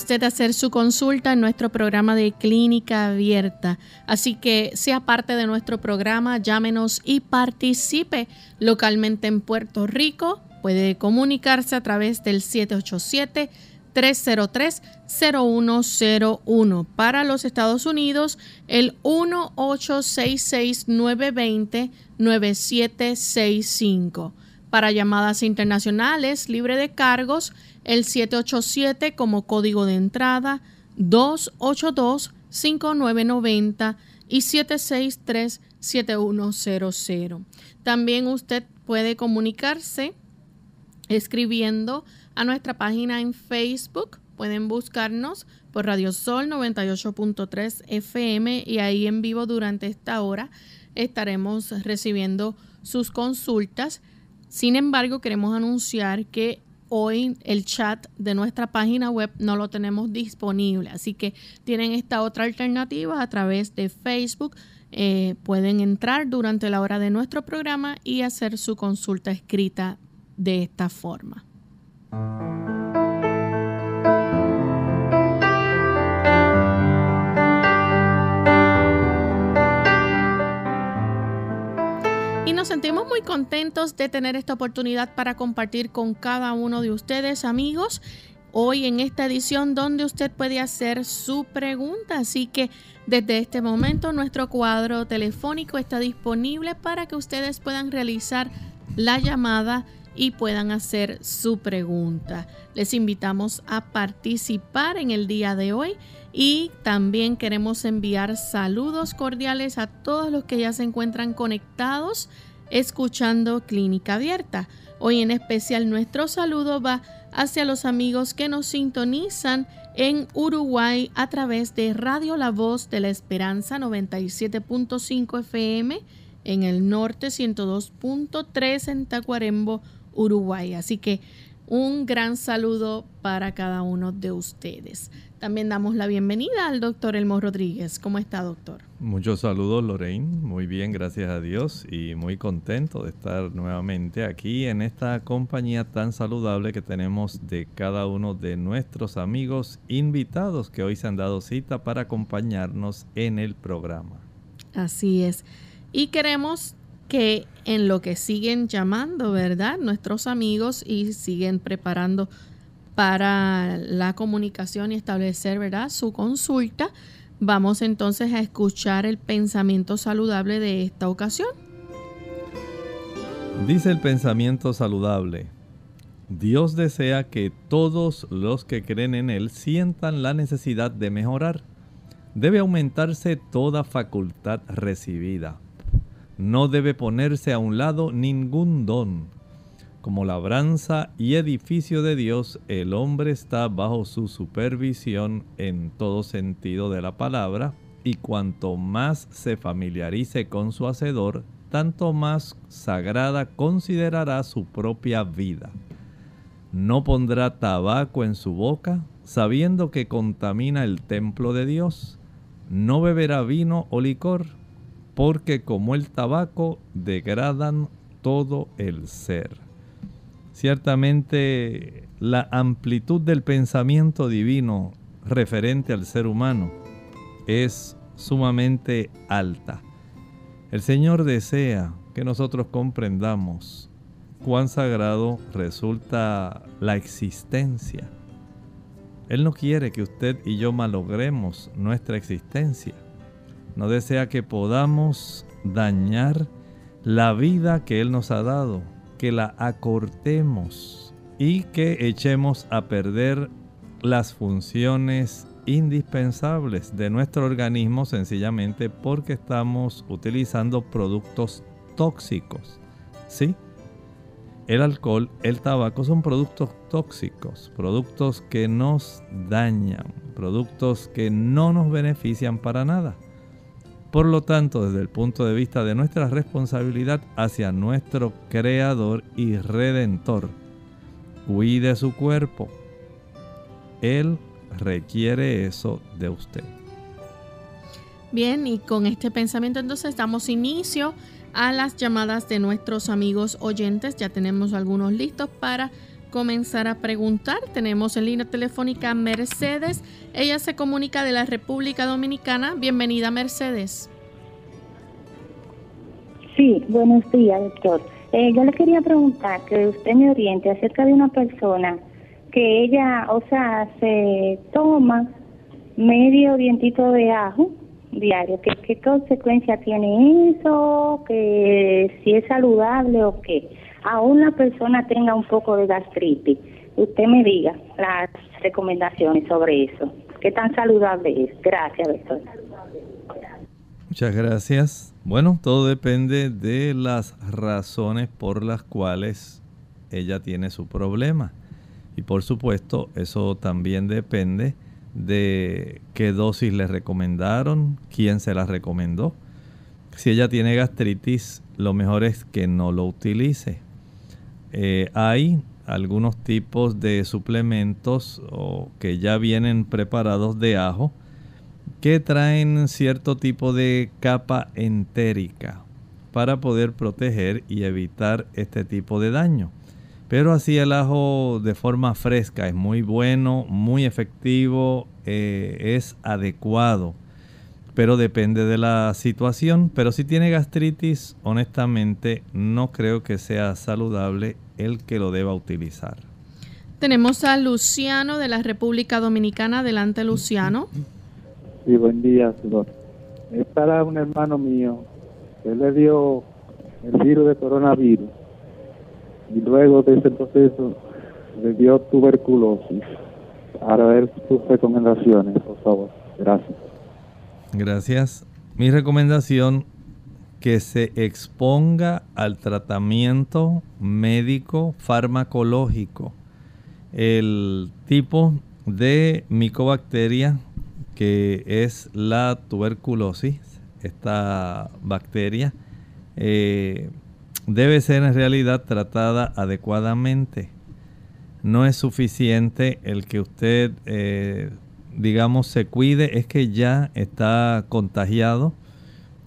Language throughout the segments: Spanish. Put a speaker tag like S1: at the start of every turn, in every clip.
S1: Usted hacer su consulta en nuestro programa de clínica abierta. Así que sea parte de nuestro programa, llámenos y participe localmente en Puerto Rico. Puede comunicarse a través del 787-303-0101. Para los Estados Unidos, el 1866-920-9765. Para llamadas internacionales libre de cargos, el 787 como código de entrada, 282-5990 y 763-7100. También usted puede comunicarse escribiendo a nuestra página en Facebook. Pueden buscarnos por Radio Sol 98.3 FM y ahí en vivo durante esta hora estaremos recibiendo sus consultas. Sin embargo, queremos anunciar que hoy el chat de nuestra página web no lo tenemos disponible. Así que tienen esta otra alternativa a través de Facebook. Eh, pueden entrar durante la hora de nuestro programa y hacer su consulta escrita de esta forma. Sentimos muy contentos de tener esta oportunidad para compartir con cada uno de ustedes, amigos, hoy en esta edición donde usted puede hacer su pregunta. Así que desde este momento nuestro cuadro telefónico está disponible para que ustedes puedan realizar la llamada y puedan hacer su pregunta. Les invitamos a participar en el día de hoy y también queremos enviar saludos cordiales a todos los que ya se encuentran conectados escuchando Clínica Abierta. Hoy en especial nuestro saludo va hacia los amigos que nos sintonizan en Uruguay a través de Radio La Voz de la Esperanza 97.5 FM, en el norte 102.3 en Tacuarembo, Uruguay. Así que un gran saludo para cada uno de ustedes. También damos la bienvenida al doctor Elmo Rodríguez. ¿Cómo está, doctor?
S2: Muchos saludos, Lorraine. Muy bien, gracias a Dios y muy contento de estar nuevamente aquí en esta compañía tan saludable que tenemos de cada uno de nuestros amigos invitados que hoy se han dado cita para acompañarnos en el programa.
S1: Así es. Y queremos que en lo que siguen llamando, ¿verdad? Nuestros amigos y siguen preparando para la comunicación y establecer, ¿verdad? Su consulta. Vamos entonces a escuchar el pensamiento saludable de esta ocasión.
S2: Dice el pensamiento saludable. Dios desea que todos los que creen en Él sientan la necesidad de mejorar. Debe aumentarse toda facultad recibida. No debe ponerse a un lado ningún don como labranza y edificio de Dios, el hombre está bajo su supervisión en todo sentido de la palabra, y cuanto más se familiarice con su hacedor, tanto más sagrada considerará su propia vida. No pondrá tabaco en su boca, sabiendo que contamina el templo de Dios. No beberá vino o licor, porque como el tabaco degradan todo el ser. Ciertamente la amplitud del pensamiento divino referente al ser humano es sumamente alta. El Señor desea que nosotros comprendamos cuán sagrado resulta la existencia. Él no quiere que usted y yo malogremos nuestra existencia. No desea que podamos dañar la vida que Él nos ha dado, que la acortemos y que echemos a perder las funciones indispensables de nuestro organismo sencillamente porque estamos utilizando productos tóxicos. ¿Sí? El alcohol, el tabaco son productos tóxicos, productos que nos dañan, productos que no nos benefician para nada. Por lo tanto, desde el punto de vista de nuestra responsabilidad hacia nuestro Creador y Redentor, cuide su cuerpo. Él requiere eso de usted.
S1: Bien, y con este pensamiento entonces damos inicio a las llamadas de nuestros amigos oyentes. Ya tenemos algunos listos para comenzar a preguntar. Tenemos en línea telefónica Mercedes. Ella se comunica de la República Dominicana. Bienvenida, Mercedes.
S3: Sí, buenos días, doctor. Eh, yo le quería preguntar que usted me oriente acerca de una persona que ella, o sea, se toma medio dientito de ajo diario. ¿Qué, qué consecuencia tiene eso? Que si es saludable o qué. Aún la persona tenga un poco de gastritis, usted me diga las recomendaciones sobre eso. ¿Qué tan saludable es? Gracias, doctor.
S2: Muchas gracias. Bueno, todo depende de las razones por las cuales ella tiene su problema. Y por supuesto, eso también depende de qué dosis le recomendaron, quién se la recomendó. Si ella tiene gastritis, lo mejor es que no lo utilice. Eh, hay algunos tipos de suplementos o que ya vienen preparados de ajo que traen cierto tipo de capa entérica para poder proteger y evitar este tipo de daño. Pero así el ajo de forma fresca es muy bueno, muy efectivo, eh, es adecuado. Pero depende de la situación. Pero si tiene gastritis, honestamente no creo que sea saludable el que lo deba utilizar.
S1: Tenemos a Luciano de la República Dominicana. Adelante, Luciano.
S4: Sí, buen día, señor. Es para un hermano mío. Él le dio el virus de coronavirus y luego de ese proceso le dio tuberculosis. Ahora ver sus recomendaciones, por favor. Gracias.
S2: Gracias. Mi recomendación que se exponga al tratamiento médico farmacológico. El tipo de micobacteria que es la tuberculosis, esta bacteria, eh, debe ser en realidad tratada adecuadamente. No es suficiente el que usted, eh, digamos, se cuide, es que ya está contagiado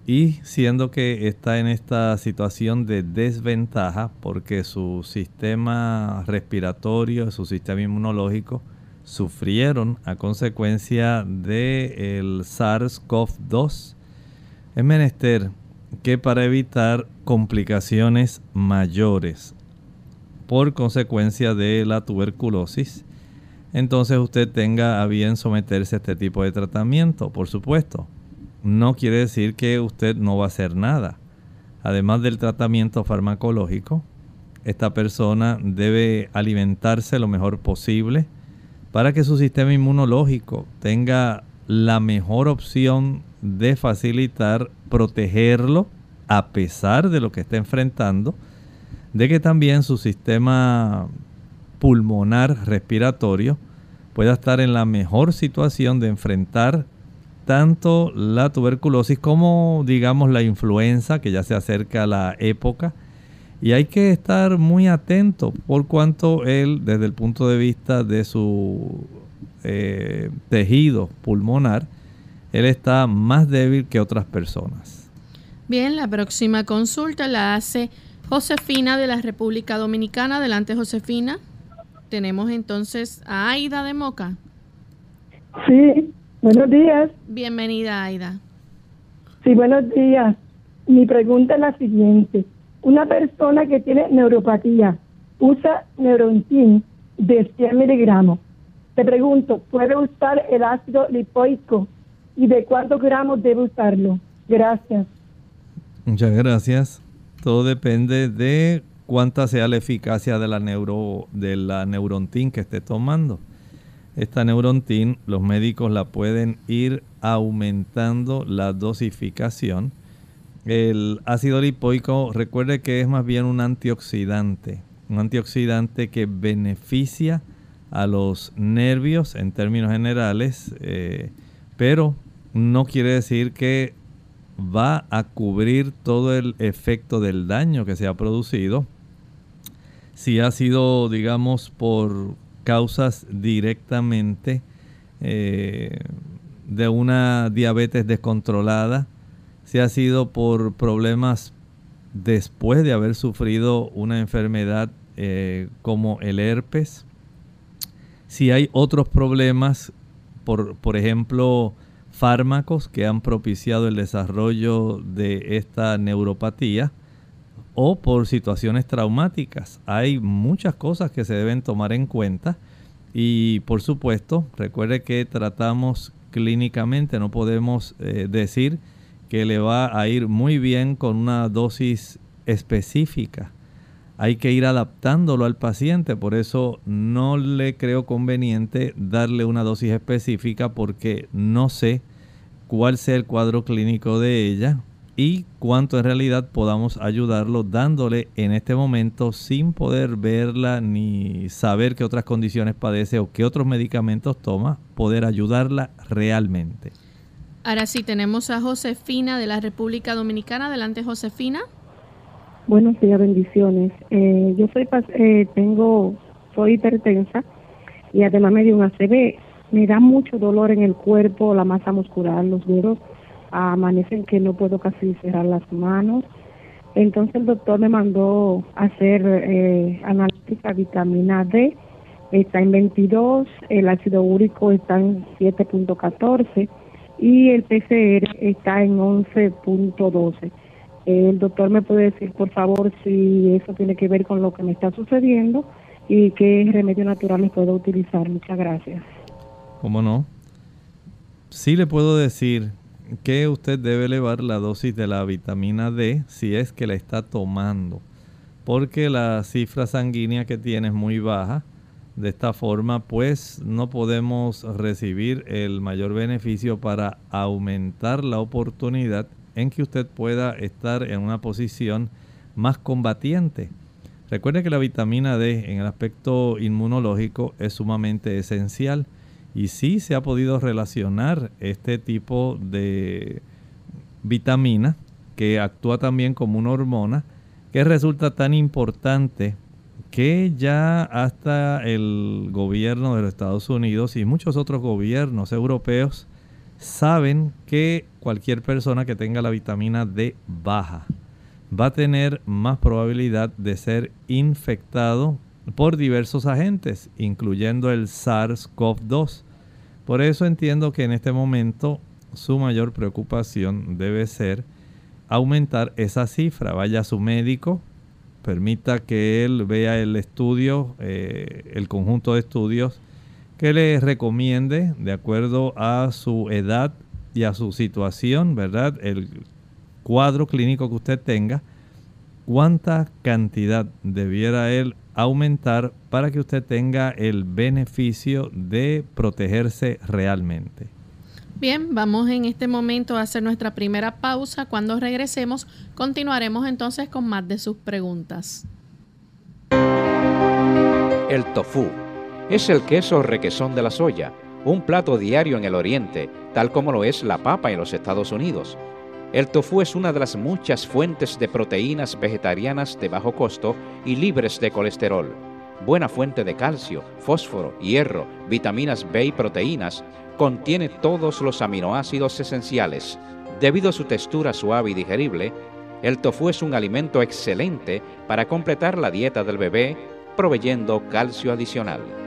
S2: y siendo que está en esta situación de desventaja porque su sistema respiratorio, su sistema inmunológico sufrieron a consecuencia del SARS-CoV-2, es menester que para evitar complicaciones mayores por consecuencia de la tuberculosis, entonces usted tenga a bien someterse a este tipo de tratamiento, por supuesto. No quiere decir que usted no va a hacer nada. Además del tratamiento farmacológico, esta persona debe alimentarse lo mejor posible para que su sistema inmunológico tenga la mejor opción de facilitar protegerlo a pesar de lo que está enfrentando, de que también su sistema pulmonar respiratorio pueda estar en la mejor situación de enfrentar tanto la tuberculosis como digamos la influenza, que ya se acerca a la época. Y hay que estar muy atento por cuanto él, desde el punto de vista de su eh, tejido pulmonar, él está más débil que otras personas.
S1: Bien, la próxima consulta la hace Josefina de la República Dominicana. Adelante, Josefina. Tenemos entonces a Aida de Moca.
S5: Sí, buenos días.
S1: Bienvenida, Aida.
S5: Sí, buenos días. Mi pregunta es la siguiente. Una persona que tiene neuropatía usa Neurontin de 100 miligramos. Te pregunto, ¿puede usar el ácido lipoico y de cuántos gramos debe usarlo? Gracias.
S2: Muchas gracias. Todo depende de cuánta sea la eficacia de la, neuro, de la neurontin que esté tomando. Esta neurontin, los médicos la pueden ir aumentando la dosificación. El ácido lipoico, recuerde que es más bien un antioxidante, un antioxidante que beneficia a los nervios en términos generales, eh, pero no quiere decir que va a cubrir todo el efecto del daño que se ha producido. Si ha sido, digamos, por causas directamente eh, de una diabetes descontrolada, si ha sido por problemas después de haber sufrido una enfermedad eh, como el herpes, si hay otros problemas, por, por ejemplo, fármacos que han propiciado el desarrollo de esta neuropatía o por situaciones traumáticas. Hay muchas cosas que se deben tomar en cuenta y por supuesto, recuerde que tratamos clínicamente, no podemos eh, decir que le va a ir muy bien con una dosis específica. Hay que ir adaptándolo al paciente, por eso no le creo conveniente darle una dosis específica porque no sé cuál sea el cuadro clínico de ella y cuánto en realidad podamos ayudarlo dándole en este momento sin poder verla ni saber qué otras condiciones padece o qué otros medicamentos toma, poder ayudarla realmente.
S1: Ahora sí, tenemos a Josefina de la República Dominicana. Adelante, Josefina.
S6: Buenos días, bendiciones. Eh, yo soy, eh, tengo, soy hipertensa y además me dio un ACV. Me da mucho dolor en el cuerpo, la masa muscular, los dedos amanecen que no puedo casi cerrar las manos. Entonces el doctor me mandó hacer eh, analítica vitamina D, está en 22, el ácido úrico está en 7.14 y el PCR está en 11.12. El doctor me puede decir, por favor, si eso tiene que ver con lo que me está sucediendo y qué remedios naturales puedo utilizar. Muchas gracias.
S2: ¿Cómo no? Sí le puedo decir que usted debe elevar la dosis de la vitamina D si es que la está tomando, porque la cifra sanguínea que tiene es muy baja. De esta forma, pues no podemos recibir el mayor beneficio para aumentar la oportunidad en que usted pueda estar en una posición más combatiente. Recuerde que la vitamina D en el aspecto inmunológico es sumamente esencial y sí se ha podido relacionar este tipo de vitamina que actúa también como una hormona que resulta tan importante que ya hasta el gobierno de los Estados Unidos y muchos otros gobiernos europeos saben que cualquier persona que tenga la vitamina D baja va a tener más probabilidad de ser infectado por diversos agentes, incluyendo el SARS-CoV-2. Por eso entiendo que en este momento su mayor preocupación debe ser aumentar esa cifra. Vaya a su médico, permita que él vea el estudio, eh, el conjunto de estudios que le recomiende de acuerdo a su edad y a su situación, ¿verdad? El cuadro clínico que usted tenga, cuánta cantidad debiera él aumentar para que usted tenga el beneficio de protegerse realmente.
S1: Bien, vamos en este momento a hacer nuestra primera pausa. Cuando regresemos, continuaremos entonces con más de sus preguntas.
S7: El tofu es el queso requesón de la soya, un plato diario en el oriente, tal como lo es la papa en los Estados Unidos. El tofu es una de las muchas fuentes de proteínas vegetarianas de bajo costo y libres de colesterol. Buena fuente de calcio, fósforo, hierro, vitaminas B y proteínas, contiene todos los aminoácidos esenciales. Debido a su textura suave y digerible, el tofu es un alimento excelente para completar la dieta del bebé, proveyendo calcio adicional.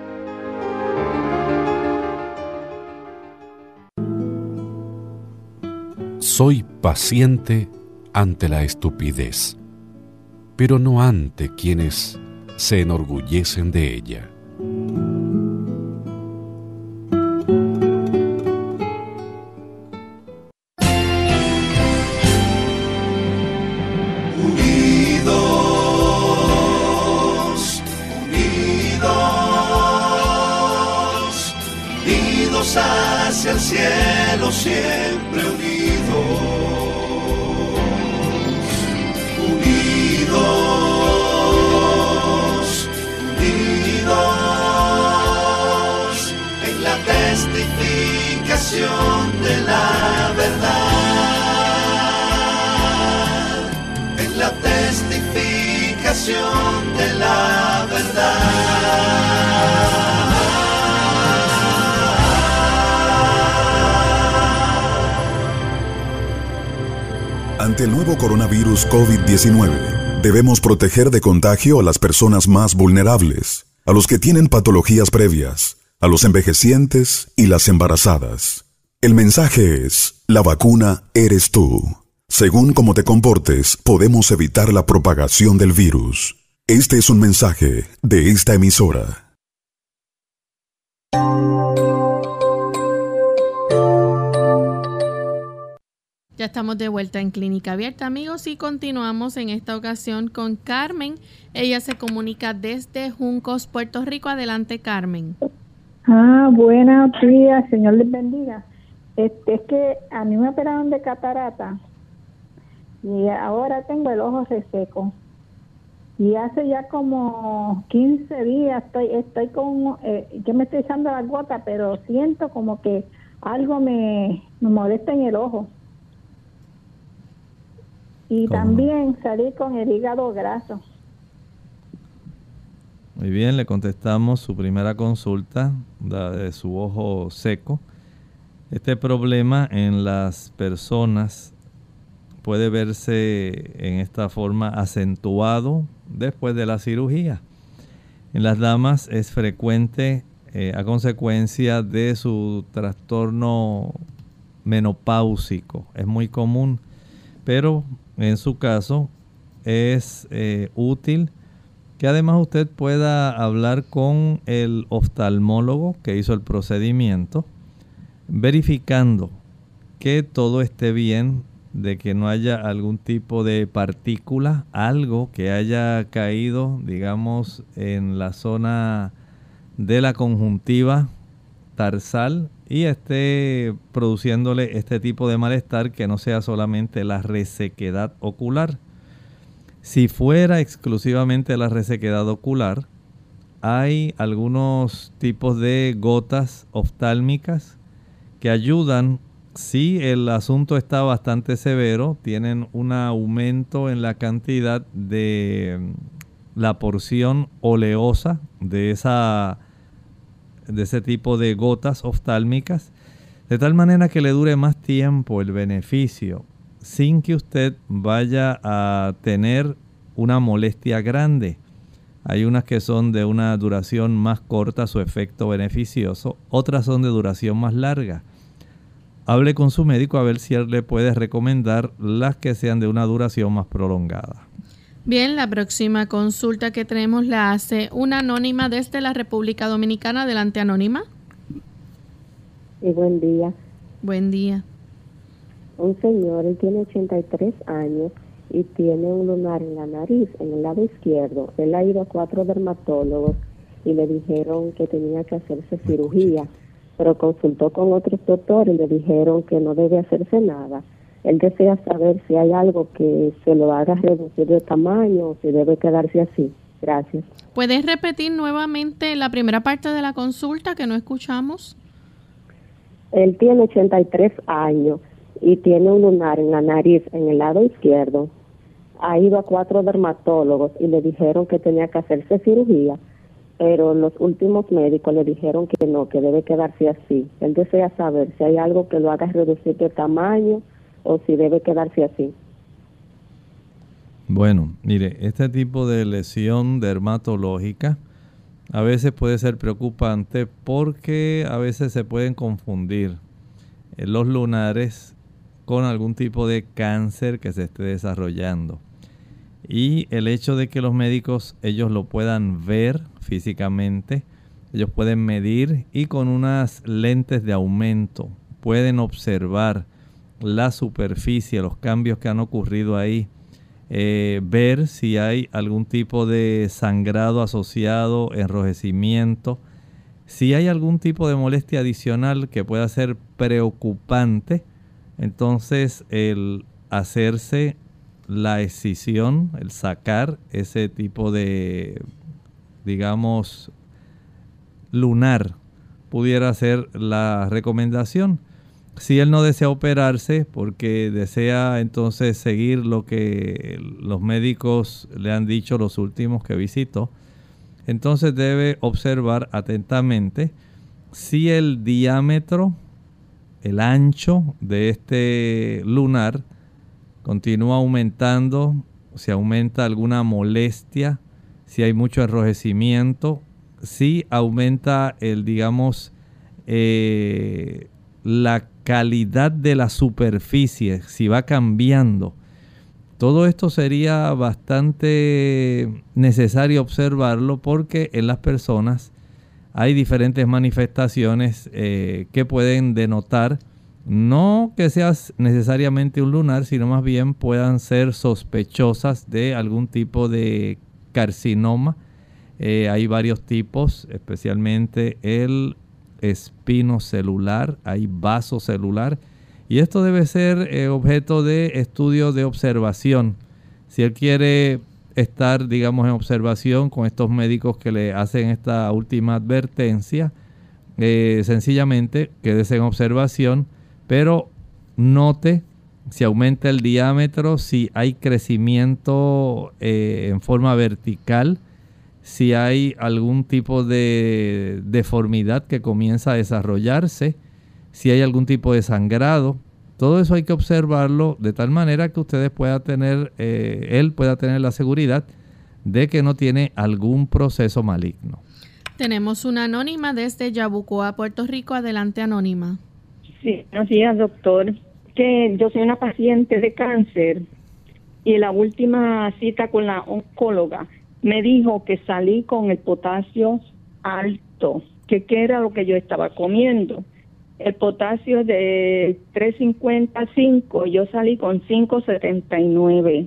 S8: Soy paciente ante la estupidez, pero no ante quienes se enorgullecen de ella.
S9: De la
S10: Ante el nuevo coronavirus COVID-19, debemos proteger de contagio a las personas más vulnerables, a los que tienen patologías previas, a los envejecientes y las embarazadas. El mensaje es, la vacuna eres tú. Según cómo te comportes, podemos evitar la propagación del virus. Este es un mensaje de esta emisora.
S1: Ya estamos de vuelta en Clínica Abierta, amigos, y continuamos en esta ocasión con Carmen. Ella se comunica desde Juncos, Puerto Rico. Adelante, Carmen.
S11: Ah, buenos días, Señor les bendiga. Este, es que a mí me operaron de catarata y ahora tengo el ojo reseco. Y hace ya como 15 días estoy estoy con, eh, yo me estoy echando la gota, pero siento como que algo me, me molesta en el ojo. Y
S2: ¿Cómo?
S11: también salí con el hígado graso.
S2: Muy bien, le contestamos su primera consulta la de su ojo seco. Este problema en las personas puede verse en esta forma acentuado después de la cirugía. En las damas es frecuente eh, a consecuencia de su trastorno menopáusico. Es muy común, pero en su caso es eh, útil que además usted pueda hablar con el oftalmólogo que hizo el procedimiento, verificando que todo esté bien, de que no haya algún tipo de partícula, algo que haya caído, digamos, en la zona de la conjuntiva tarsal y esté produciéndole este tipo de malestar que no sea solamente la resequedad ocular. Si fuera exclusivamente la resequedad ocular, hay algunos tipos de gotas oftálmicas que ayudan si el asunto está bastante severo, tienen un aumento en la cantidad de mm, la porción oleosa de esa de ese tipo de gotas oftálmicas, de tal manera que le dure más tiempo el beneficio, sin que usted vaya a tener una molestia grande. Hay unas que son de una duración más corta, su efecto beneficioso, otras son de duración más larga. Hable con su médico a ver si él le puede recomendar las que sean de una duración más prolongada.
S1: Bien, la próxima consulta que tenemos la hace una anónima desde la República Dominicana. Adelante, anónima.
S12: Y buen día.
S1: Buen día.
S12: Un señor, él tiene 83 años y tiene un lunar en la nariz, en el lado izquierdo. Él ha ido a cuatro dermatólogos y le dijeron que tenía que hacerse cirugía, pero consultó con otros doctores y le dijeron que no debe hacerse nada. Él desea saber si hay algo que se lo haga reducir de tamaño o si debe quedarse así. Gracias.
S1: ¿Puedes repetir nuevamente la primera parte de la consulta que no escuchamos?
S12: Él tiene 83 años y tiene un lunar en la nariz, en el lado izquierdo. Ha ido a cuatro dermatólogos y le dijeron que tenía que hacerse cirugía, pero los últimos médicos le dijeron que no, que debe quedarse así. Él desea saber si hay algo que lo haga reducir de tamaño o si debe quedarse así.
S2: Bueno, mire, este tipo de lesión dermatológica a veces puede ser preocupante porque a veces se pueden confundir eh, los lunares con algún tipo de cáncer que se esté desarrollando. Y el hecho de que los médicos ellos lo puedan ver físicamente, ellos pueden medir y con unas lentes de aumento pueden observar la superficie, los cambios que han ocurrido ahí, eh, ver si hay algún tipo de sangrado asociado, enrojecimiento, si hay algún tipo de molestia adicional que pueda ser preocupante, entonces el hacerse la escisión, el sacar ese tipo de, digamos, lunar, pudiera ser la recomendación. Si él no desea operarse porque desea entonces seguir lo que los médicos le han dicho los últimos que visitó, entonces debe observar atentamente si el diámetro, el ancho de este lunar continúa aumentando, si aumenta alguna molestia, si hay mucho enrojecimiento, si aumenta el, digamos, eh, la calidad de la superficie, si va cambiando. Todo esto sería bastante necesario observarlo porque en las personas hay diferentes manifestaciones eh, que pueden denotar no que sea necesariamente un lunar, sino más bien puedan ser sospechosas de algún tipo de carcinoma. Eh, hay varios tipos, especialmente el espino celular, hay vaso celular. Y esto debe ser eh, objeto de estudio de observación. Si él quiere estar, digamos, en observación con estos médicos que le hacen esta última advertencia, eh, sencillamente quédese en observación, pero note si aumenta el diámetro, si hay crecimiento eh, en forma vertical, si hay algún tipo de deformidad que comienza a desarrollarse, si hay algún tipo de sangrado. Todo eso hay que observarlo de tal manera que ustedes puedan tener, eh, él pueda tener la seguridad de que no tiene algún proceso maligno.
S1: Tenemos una anónima desde Yabucoa, Puerto Rico. Adelante, anónima.
S13: Sí, buenos días, doctor. Que yo soy una paciente de cáncer y la última cita con la oncóloga me dijo que salí con el potasio alto, que qué era lo que yo estaba comiendo. El potasio de 355, yo salí con 579.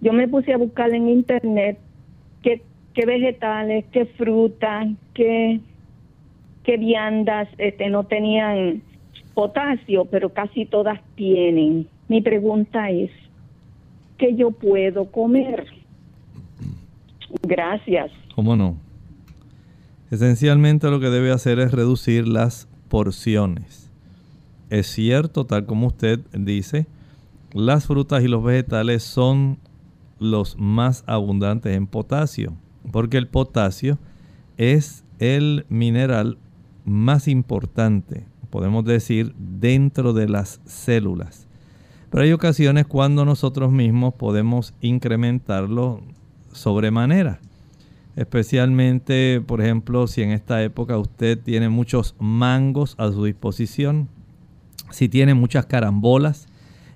S13: Yo me puse a buscar en internet qué, qué vegetales, qué frutas, qué, qué viandas este, no tenían potasio, pero casi todas tienen. Mi pregunta es, ¿qué yo puedo comer? Gracias.
S2: ¿Cómo no? Esencialmente lo que debe hacer es reducir las porciones. Es cierto, tal como usted dice, las frutas y los vegetales son los más abundantes en potasio, porque el potasio es el mineral más importante, podemos decir, dentro de las células. Pero hay ocasiones cuando nosotros mismos podemos incrementarlo sobremanera. Especialmente, por ejemplo, si en esta época usted tiene muchos mangos a su disposición, si tiene muchas carambolas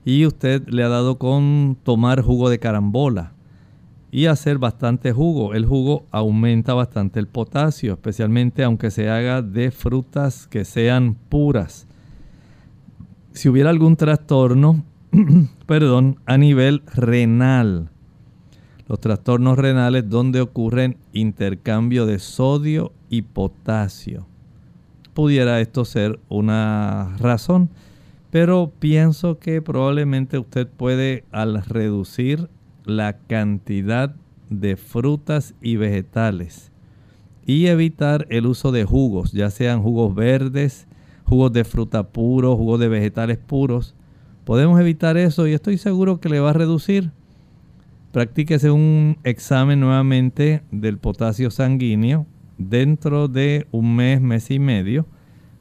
S2: y usted le ha dado con tomar jugo de carambola y hacer bastante jugo. El jugo aumenta bastante el potasio, especialmente aunque se haga de frutas que sean puras. Si hubiera algún trastorno, perdón, a nivel renal, los trastornos renales donde ocurren intercambio de sodio y potasio. Pudiera esto ser una razón, pero pienso que probablemente usted puede al reducir la cantidad de frutas y vegetales y evitar el uso de jugos, ya sean jugos verdes, jugos de fruta puros, jugos de vegetales puros. Podemos evitar eso y estoy seguro que le va a reducir practíquese un examen nuevamente del potasio sanguíneo dentro de un mes, mes y medio,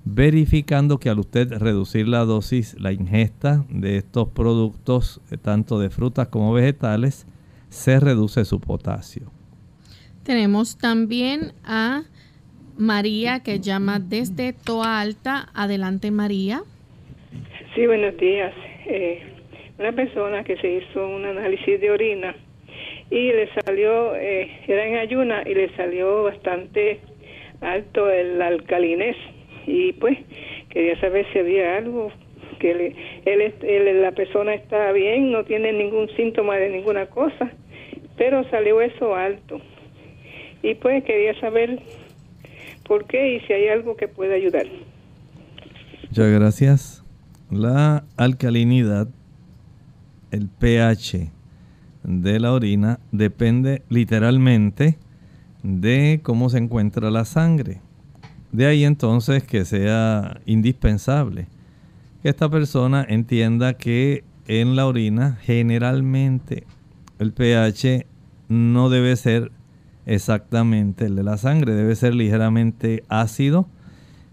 S2: verificando que al usted reducir la dosis, la ingesta de estos productos, eh, tanto de frutas como vegetales, se reduce su potasio.
S1: Tenemos también a María que llama desde Toa Alta. Adelante María.
S14: Sí, buenos días. eh, una persona que se hizo un análisis de orina y le salió, eh, era en ayuna y le salió bastante alto el alcalinés y pues quería saber si había algo que él, él, la persona está bien, no tiene ningún síntoma de ninguna cosa, pero salió eso alto. Y pues quería saber por qué y si hay algo que pueda ayudar.
S2: Muchas gracias. La alcalinidad, el pH de la orina, depende literalmente de cómo se encuentra la sangre. De ahí entonces que sea indispensable que esta persona entienda que en la orina generalmente el pH no debe ser exactamente el de la sangre, debe ser ligeramente ácido.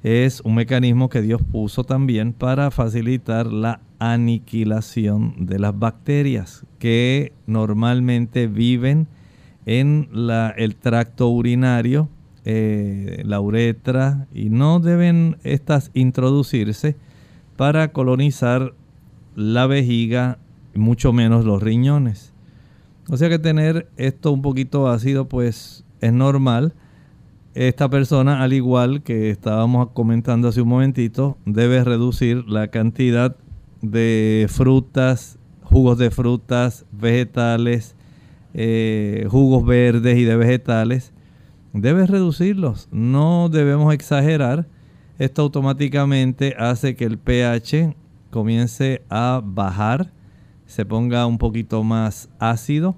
S2: Es un mecanismo que Dios puso también para facilitar la aniquilación de las bacterias que normalmente viven en el tracto urinario, eh, la uretra, y no deben estas introducirse para colonizar la vejiga, mucho menos los riñones. O sea que tener esto un poquito ácido pues es normal. Esta persona, al igual que estábamos comentando hace un momentito, debe reducir la cantidad de frutas, jugos de frutas, vegetales, eh, jugos verdes y de vegetales. Debe reducirlos. No debemos exagerar. Esto automáticamente hace que el pH comience a bajar, se ponga un poquito más ácido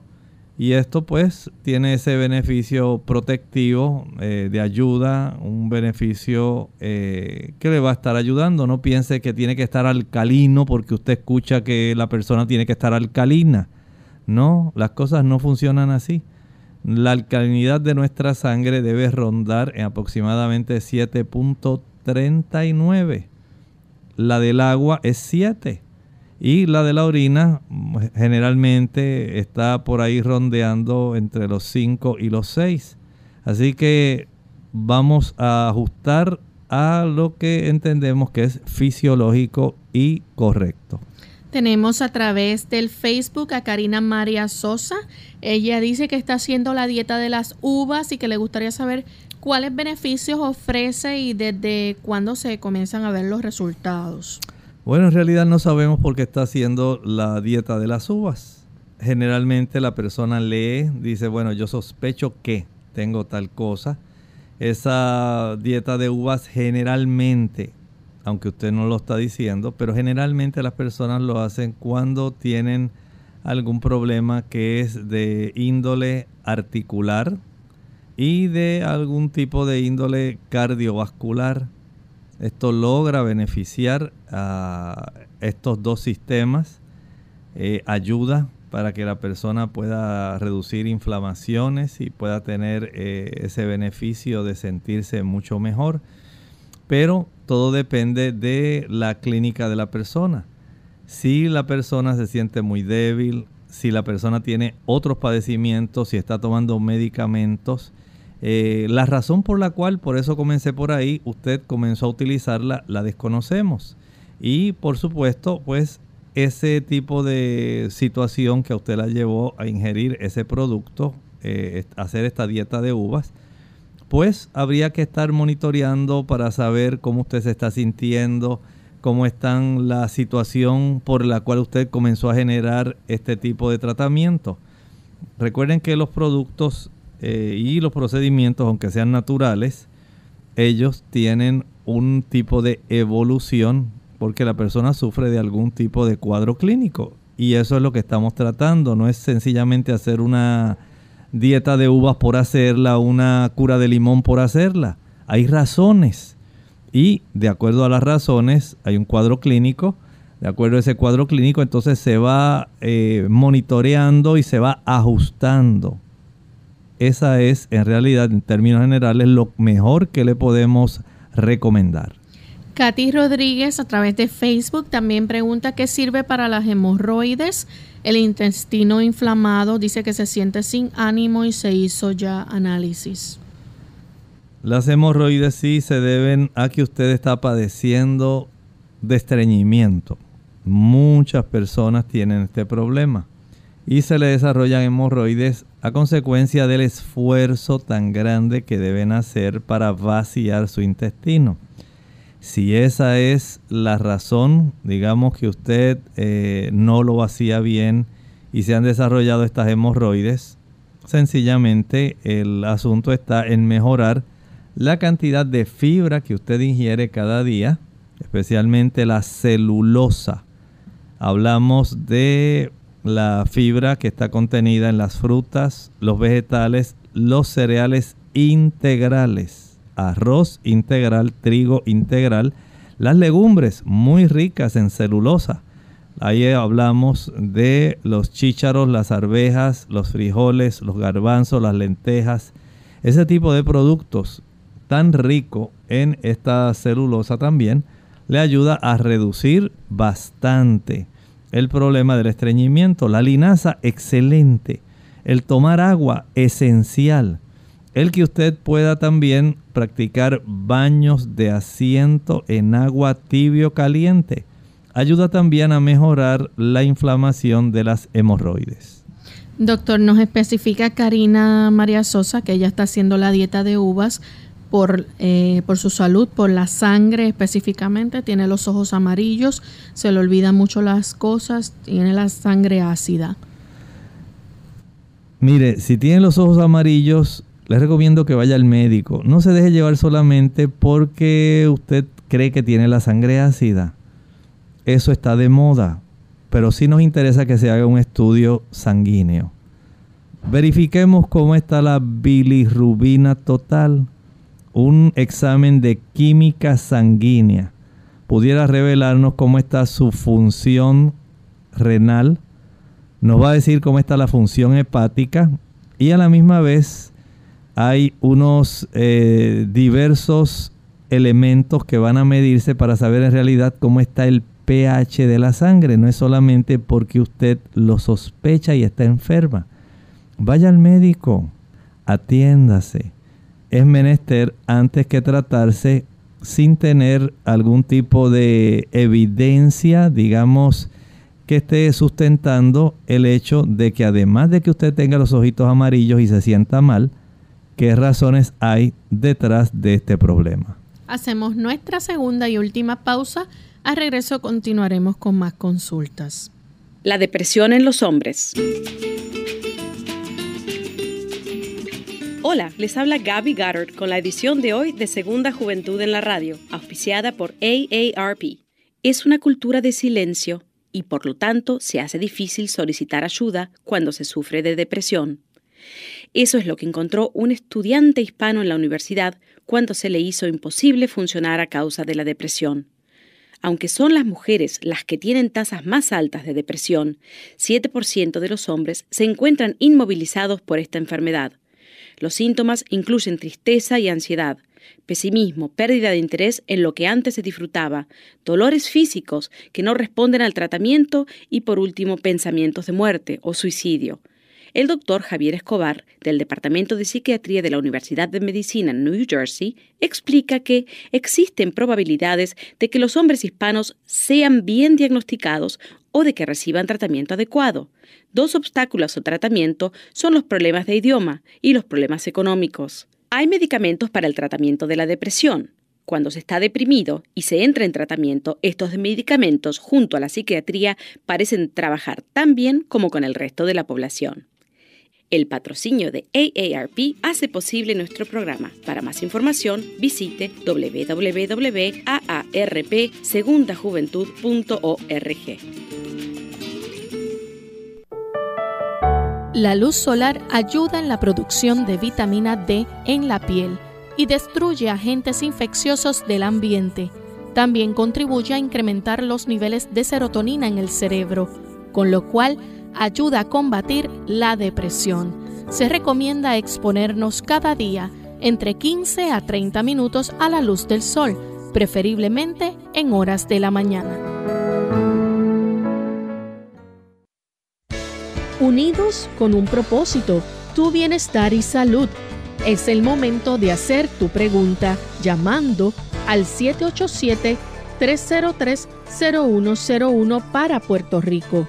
S2: y esto pues tiene ese beneficio protectivo eh, de ayuda, un beneficio eh, que le va a estar ayudando. No piense que tiene que estar alcalino porque usted escucha que la persona tiene que estar alcalina. No, las cosas no funcionan así. La alcalinidad de nuestra sangre debe rondar en aproximadamente 7.39. La del agua es 7. Y la de la orina generalmente está por ahí rondeando entre los 5 y los 6. Así que vamos a ajustar a lo que entendemos que es fisiológico y correcto.
S1: Tenemos a través del Facebook a Karina María Sosa. Ella dice que está haciendo la dieta de las uvas y que le gustaría saber cuáles beneficios ofrece y desde cuándo se comienzan a ver los resultados.
S2: Bueno, en realidad no sabemos por qué está haciendo la dieta de las uvas. Generalmente la persona lee, dice, bueno, yo sospecho que tengo tal cosa. Esa dieta de uvas generalmente, aunque usted no lo está diciendo, pero generalmente las personas lo hacen cuando tienen algún problema que es de índole articular y de algún tipo de índole cardiovascular. Esto logra beneficiar a estos dos sistemas, eh, ayuda para que la persona pueda reducir inflamaciones y pueda tener eh, ese beneficio de sentirse mucho mejor. Pero todo depende de la clínica de la persona. Si la persona se siente muy débil, si la persona tiene otros padecimientos, si está tomando medicamentos, eh, la razón por la cual, por eso comencé por ahí, usted comenzó a utilizarla, la desconocemos. Y por supuesto, pues ese tipo de situación que a usted la llevó a ingerir ese producto, eh, hacer esta dieta de uvas, pues habría que estar monitoreando para saber cómo usted se está sintiendo, cómo está la situación por la cual usted comenzó a generar este tipo de tratamiento. Recuerden que los productos eh, y los procedimientos, aunque sean naturales, ellos tienen un tipo de evolución porque la persona sufre de algún tipo de cuadro clínico. Y eso es lo que estamos tratando. No es sencillamente hacer una dieta de uvas por hacerla, una cura de limón por hacerla. Hay razones. Y de acuerdo a las razones, hay un cuadro clínico. De acuerdo a ese cuadro clínico, entonces se va eh, monitoreando y se va ajustando esa es en realidad en términos generales lo mejor que le podemos recomendar.
S1: Katy Rodríguez a través de Facebook también pregunta qué sirve para las hemorroides, el intestino inflamado, dice que se siente sin ánimo y se hizo ya análisis.
S2: Las hemorroides sí se deben a que usted está padeciendo de estreñimiento. Muchas personas tienen este problema y se le desarrollan hemorroides a consecuencia del esfuerzo tan grande que deben hacer para vaciar su intestino. Si esa es la razón, digamos que usted eh, no lo vacía bien y se han desarrollado estas hemorroides, sencillamente el asunto está en mejorar la cantidad de fibra que usted ingiere cada día, especialmente la celulosa. Hablamos de la fibra que está contenida en las frutas, los vegetales, los cereales integrales, arroz integral, trigo integral, las legumbres muy ricas en celulosa. Ahí hablamos de los chícharos, las arvejas, los frijoles, los garbanzos, las lentejas, ese tipo de productos tan rico en esta celulosa también le ayuda a reducir bastante el problema del estreñimiento. La linaza, excelente. El tomar agua, esencial. El que usted pueda también practicar baños de asiento en agua tibio caliente. Ayuda también a mejorar la inflamación de las hemorroides.
S1: Doctor, nos especifica Karina María Sosa que ella está haciendo la dieta de uvas por, eh, por su salud, por la sangre específicamente, tiene los ojos amarillos, se le olvidan mucho las cosas, tiene la sangre ácida.
S2: Mire, si tiene los ojos amarillos, le recomiendo que vaya al médico. No se deje llevar solamente porque usted cree que tiene la sangre ácida. Eso está de moda, pero sí nos interesa que se haga un estudio sanguíneo. Verifiquemos cómo está la bilirrubina total un examen de química sanguínea pudiera revelarnos cómo está su función renal, nos va a decir cómo está la función hepática y a la misma vez hay unos eh, diversos elementos que van a medirse para saber en realidad cómo está el pH de la sangre. No es solamente porque usted lo sospecha y está enferma. Vaya al médico, atiéndase es menester antes que tratarse sin tener algún tipo de evidencia, digamos, que esté sustentando el hecho de que además de que usted tenga los ojitos amarillos y se sienta mal, qué razones hay detrás de este problema.
S1: Hacemos nuestra segunda y última pausa. A regreso continuaremos con más consultas.
S15: La depresión en los hombres. Hola, les habla Gaby Goddard con la edición de hoy de Segunda Juventud en la Radio, auspiciada por AARP. Es una cultura de silencio y por lo tanto se hace difícil solicitar ayuda cuando se sufre de depresión. Eso es lo que encontró un estudiante hispano en la universidad cuando se le hizo imposible funcionar a causa de la depresión. Aunque son las mujeres las que tienen tasas más altas de depresión, 7% de los hombres se encuentran inmovilizados por esta enfermedad. Los síntomas incluyen tristeza y ansiedad, pesimismo, pérdida de interés en lo que antes se disfrutaba, dolores físicos que no responden al tratamiento y por último pensamientos de muerte o suicidio. El doctor Javier Escobar, del Departamento de Psiquiatría de la Universidad de Medicina en New Jersey, explica que existen probabilidades de que los hombres hispanos sean bien diagnosticados o de que reciban tratamiento adecuado. Dos obstáculos al tratamiento son los problemas de idioma y los problemas económicos. Hay medicamentos para el tratamiento de la depresión. Cuando se está deprimido y se entra en tratamiento, estos medicamentos junto a la psiquiatría parecen trabajar tan bien como con el resto de la población. El patrocinio de AARP hace posible nuestro programa. Para más información, visite www.aarpsegundajuventud.org.
S1: La luz solar ayuda en la producción de vitamina D en la piel y destruye agentes infecciosos del ambiente. También contribuye a incrementar los niveles de serotonina en el cerebro, con lo cual ayuda a combatir la depresión. Se recomienda exponernos cada día entre 15 a 30 minutos a la luz del sol, preferiblemente en horas de la mañana. unidos con un propósito, tu bienestar y salud. Es el momento de hacer tu pregunta llamando al 303-0101 para Puerto Rico.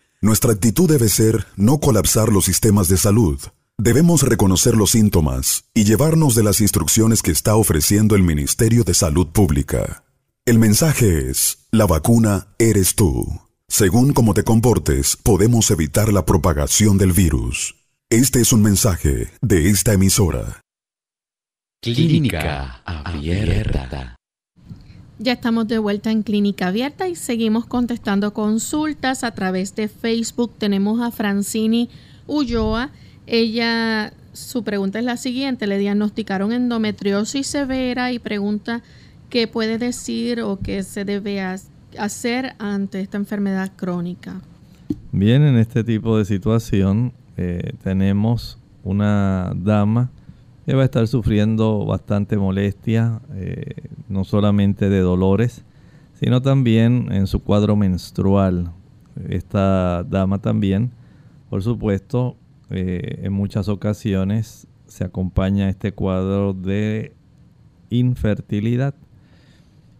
S10: nuestra actitud debe ser no colapsar los sistemas de salud. Debemos reconocer los síntomas y llevarnos de las instrucciones que está ofreciendo el Ministerio de Salud Pública. El mensaje es, la vacuna eres tú. Según cómo te comportes, podemos evitar la propagación del virus. Este es un mensaje de esta emisora.
S16: Clínica Abierta.
S1: Ya estamos de vuelta en Clínica Abierta y seguimos contestando consultas a través de Facebook. Tenemos a Francini Ulloa. Ella, su pregunta es la siguiente. Le diagnosticaron endometriosis severa y pregunta qué puede decir o qué se debe hacer ante esta enfermedad crónica.
S2: Bien, en este tipo de situación eh, tenemos una dama va a estar sufriendo bastante molestia, eh, no solamente de dolores, sino también en su cuadro menstrual. Esta dama también, por supuesto, eh, en muchas ocasiones se acompaña este cuadro de infertilidad.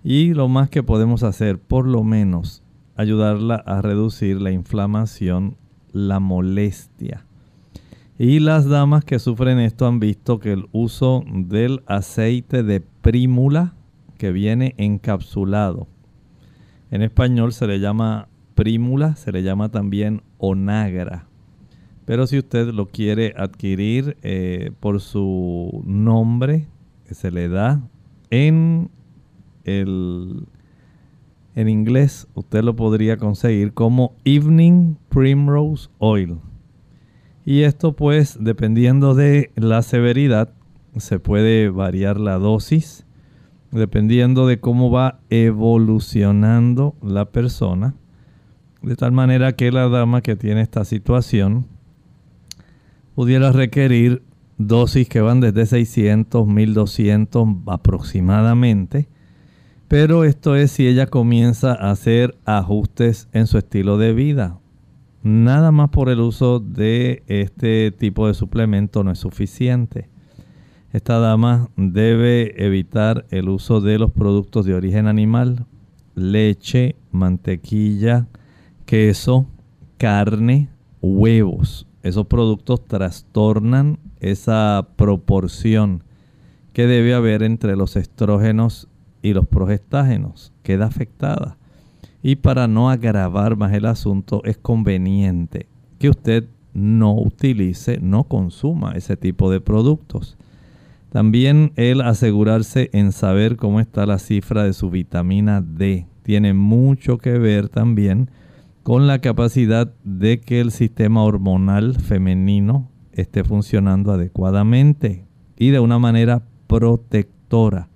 S2: Y lo más que podemos hacer, por lo menos, ayudarla a reducir la inflamación, la molestia. Y las damas que sufren esto han visto que el uso del aceite de prímula que viene encapsulado. En español se le llama prímula, se le llama también onagra. Pero si usted lo quiere adquirir eh, por su nombre que se le da en el en inglés, usted lo podría conseguir como Evening Primrose Oil. Y esto pues dependiendo de la severidad se puede variar la dosis dependiendo de cómo va evolucionando la persona. De tal manera que la dama que tiene esta situación pudiera requerir dosis que van desde 600, 1200 aproximadamente. Pero esto es si ella comienza a hacer ajustes en su estilo de vida. Nada más por el uso de este tipo de suplemento no es suficiente. Esta dama debe evitar el uso de los productos de origen animal, leche, mantequilla, queso, carne, huevos. Esos productos trastornan esa proporción que debe haber entre los estrógenos y los progestágenos. Queda afectada. Y para no agravar más el asunto, es conveniente que usted no utilice, no consuma ese tipo de productos. También el asegurarse en saber cómo está la cifra de su vitamina D. Tiene mucho que ver también con la capacidad de que el sistema hormonal femenino esté funcionando adecuadamente y de una manera protectora.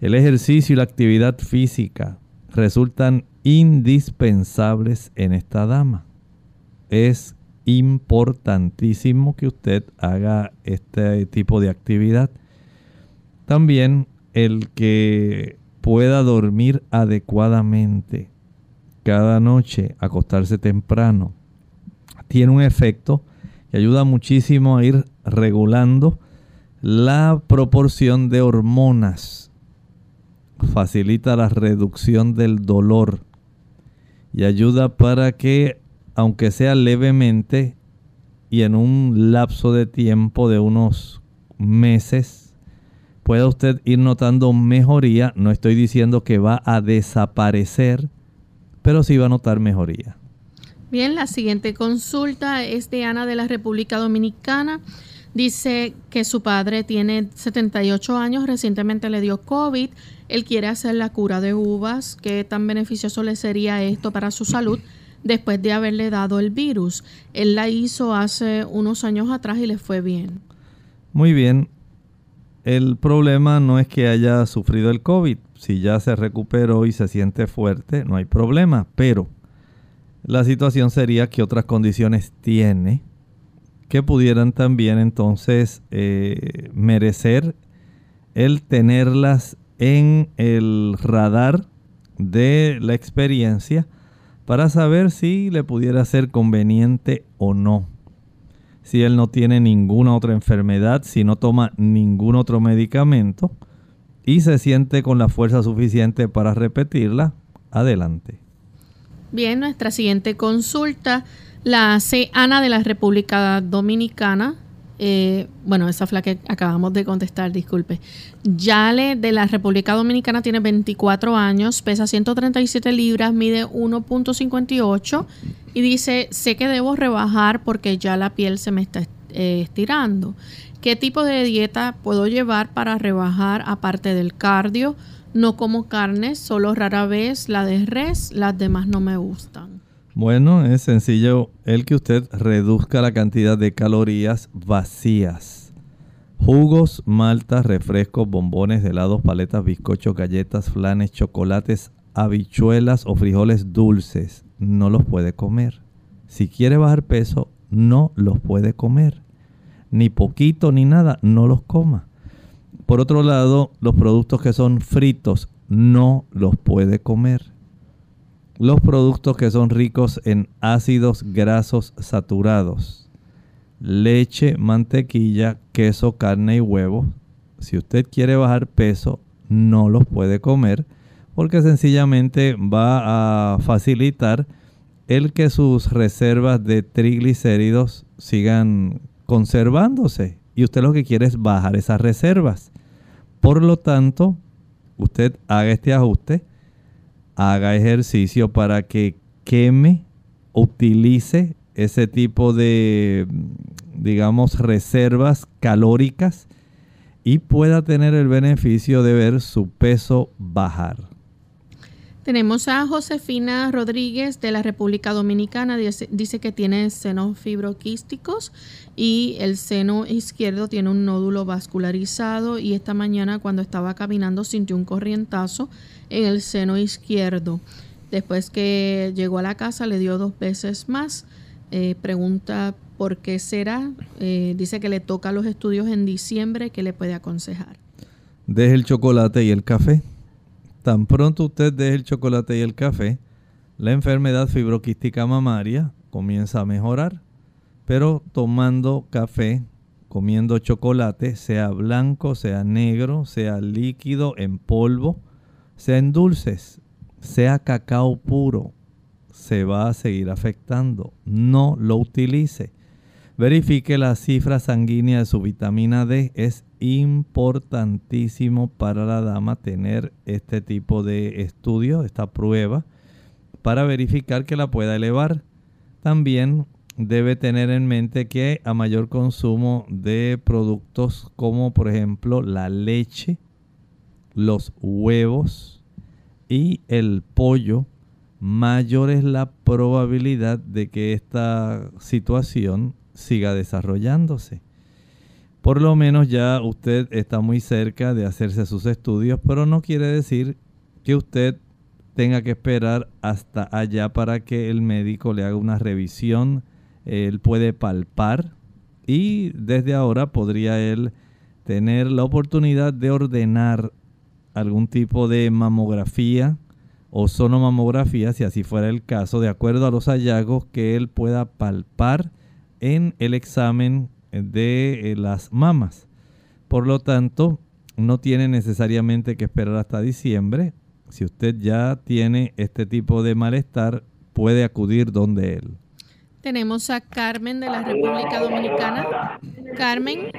S2: El ejercicio y la actividad física resultan indispensables en esta dama. Es importantísimo que usted haga este tipo de actividad. También el que pueda dormir adecuadamente cada noche, acostarse temprano, tiene un efecto que ayuda muchísimo a ir regulando la proporción de hormonas. Facilita la reducción del dolor y ayuda para que, aunque sea levemente y en un lapso de tiempo de unos meses, pueda usted ir notando mejoría. No estoy diciendo que va a desaparecer, pero sí va a notar mejoría.
S1: Bien, la siguiente consulta es de Ana de la República Dominicana. Dice que su padre tiene 78 años, recientemente le dio COVID. Él quiere hacer la cura de uvas. ¿Qué tan beneficioso le sería esto para su salud después de haberle dado el virus? Él la hizo hace unos años atrás y le fue bien.
S2: Muy bien. El problema no es que haya sufrido el COVID. Si ya se recuperó y se siente fuerte, no hay problema. Pero La situación sería que otras condiciones tiene que pudieran también entonces eh, merecer el tenerlas en el radar de la experiencia para saber si le pudiera ser conveniente o no. Si él no tiene ninguna otra enfermedad, si no toma ningún otro medicamento y se siente con la fuerza suficiente para repetirla, adelante.
S1: Bien, nuestra siguiente consulta la hace Ana de la República Dominicana. Eh, bueno, esa fue la que acabamos de contestar, disculpe. Yale de la República Dominicana tiene 24 años, pesa 137 libras, mide 1.58 y dice, sé que debo rebajar porque ya la piel se me está eh, estirando. ¿Qué tipo de dieta puedo llevar para rebajar aparte del cardio? No como carne, solo rara vez la de res, las demás no me gustan.
S2: Bueno, es sencillo el que usted reduzca la cantidad de calorías vacías. Jugos, maltas, refrescos, bombones, helados, paletas, bizcochos, galletas, flanes, chocolates, habichuelas o frijoles dulces. No los puede comer. Si quiere bajar peso, no los puede comer. Ni poquito ni nada, no los coma. Por otro lado, los productos que son fritos, no los puede comer los productos que son ricos en ácidos grasos saturados, leche, mantequilla, queso, carne y huevo. Si usted quiere bajar peso, no los puede comer porque sencillamente va a facilitar el que sus reservas de triglicéridos sigan conservándose y usted lo que quiere es bajar esas reservas. Por lo tanto, usted haga este ajuste haga ejercicio para que queme, utilice ese tipo de, digamos, reservas calóricas y pueda tener el beneficio de ver su peso bajar.
S1: Tenemos a Josefina Rodríguez de la República Dominicana. Dice, que tiene senos fibroquísticos y el seno izquierdo tiene un nódulo vascularizado y esta mañana cuando estaba caminando sintió un corrientazo en el seno izquierdo. Después que llegó a la casa le dio dos veces más. Eh, pregunta por qué será. Eh, dice que le toca los estudios en diciembre. ¿Qué le puede aconsejar?
S2: Deje el chocolate y el café. Tan pronto usted deje el chocolate y el café, la enfermedad fibroquística mamaria comienza a mejorar. Pero tomando café, comiendo chocolate, sea blanco, sea negro, sea líquido, en polvo, sea en dulces, sea cacao puro, se va a seguir afectando. No lo utilice. Verifique la cifra sanguínea de su vitamina D. Es importantísimo para la dama tener este tipo de estudio, esta prueba, para verificar que la pueda elevar. También debe tener en mente que a mayor consumo de productos como por ejemplo la leche, los huevos y el pollo, mayor es la probabilidad de que esta situación siga desarrollándose. Por lo menos ya usted está muy cerca de hacerse sus estudios, pero no quiere decir que usted tenga que esperar hasta allá para que el médico le haga una revisión. Él puede palpar y desde ahora podría él tener la oportunidad de ordenar algún tipo de mamografía o sonomamografía, si así fuera el caso, de acuerdo a los hallazgos que él pueda palpar en el examen de eh, las mamas. Por lo tanto, no tiene necesariamente que esperar hasta diciembre. Si usted ya tiene este tipo de malestar, puede acudir donde él.
S1: Tenemos a Carmen de la República Dominicana. Carmen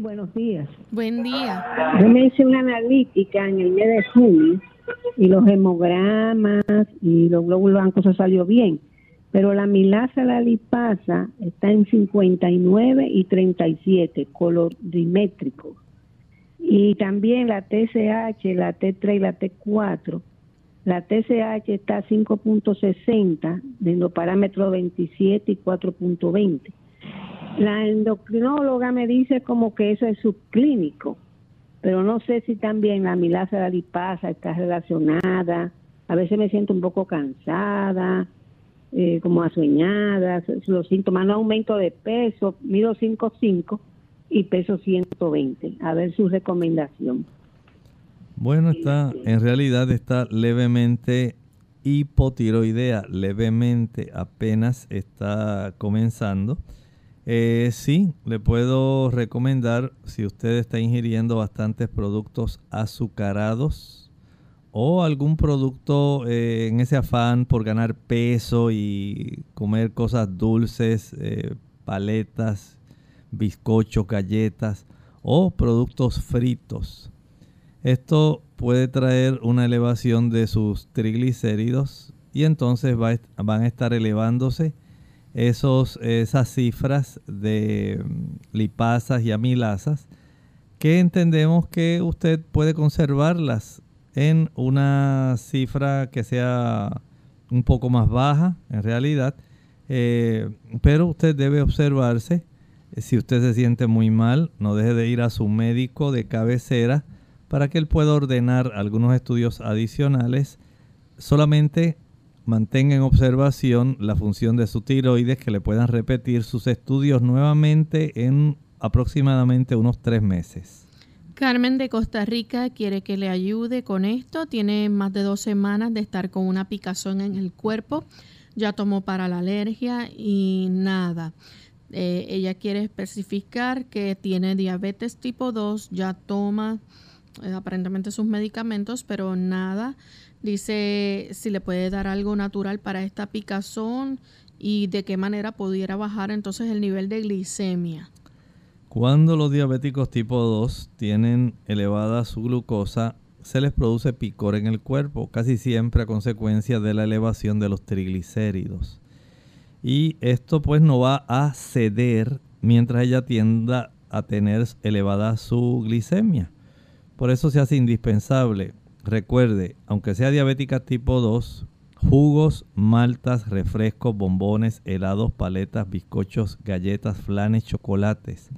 S17: buenos días.
S1: Buen día.
S17: Yo me hice una analítica en el mes de junio y los hemogramas y los glóbulos blancos se salió bien, pero la milasa, la lipasa, está en 59 y 37, colorimétrico. Y también la TSH, la T3 y la T4. La TSH está a 5.60 de los parámetros 27 y 4.20 la endocrinóloga me dice como que eso es subclínico, pero no sé si también la milasa la lipasa está relacionada A veces me siento un poco cansada, eh, como asueñada, los síntomas, no aumento de peso, mido 5'5 y peso 120. A ver su recomendación.
S2: Bueno, está, en realidad está levemente hipotiroidea, levemente apenas está comenzando. Eh, sí, le puedo recomendar si usted está ingiriendo bastantes productos azucarados o algún producto eh, en ese afán por ganar peso y comer cosas dulces, eh, paletas, bizcochos, galletas o productos fritos. Esto puede traer una elevación de sus triglicéridos y entonces van a estar elevándose esas cifras de mm, lipasas y amilasas que entendemos que usted puede conservarlas en una cifra que sea un poco más baja en realidad, eh, pero usted debe observarse si usted se siente muy mal, no deje de ir a su médico de cabecera para que él pueda ordenar algunos estudios adicionales. Solamente mantenga en observación la función de su tiroides, que le puedan repetir sus estudios nuevamente en aproximadamente unos tres meses.
S1: Carmen de Costa Rica quiere que le ayude con esto. Tiene más de dos semanas de estar con una picazón en el cuerpo. Ya tomó para la alergia y nada. Eh, ella quiere especificar que tiene diabetes tipo 2, ya toma eh, aparentemente sus medicamentos, pero nada. Dice si le puede dar algo natural para esta picazón y de qué manera pudiera bajar entonces el nivel de glicemia.
S2: Cuando los diabéticos tipo 2 tienen elevada su glucosa, se les produce picor en el cuerpo, casi siempre a consecuencia de la elevación de los triglicéridos y esto pues no va a ceder mientras ella tienda a tener elevada su glicemia. Por eso se hace indispensable, recuerde, aunque sea diabética tipo 2, jugos, maltas, refrescos, bombones, helados, paletas, bizcochos, galletas, flanes, chocolates.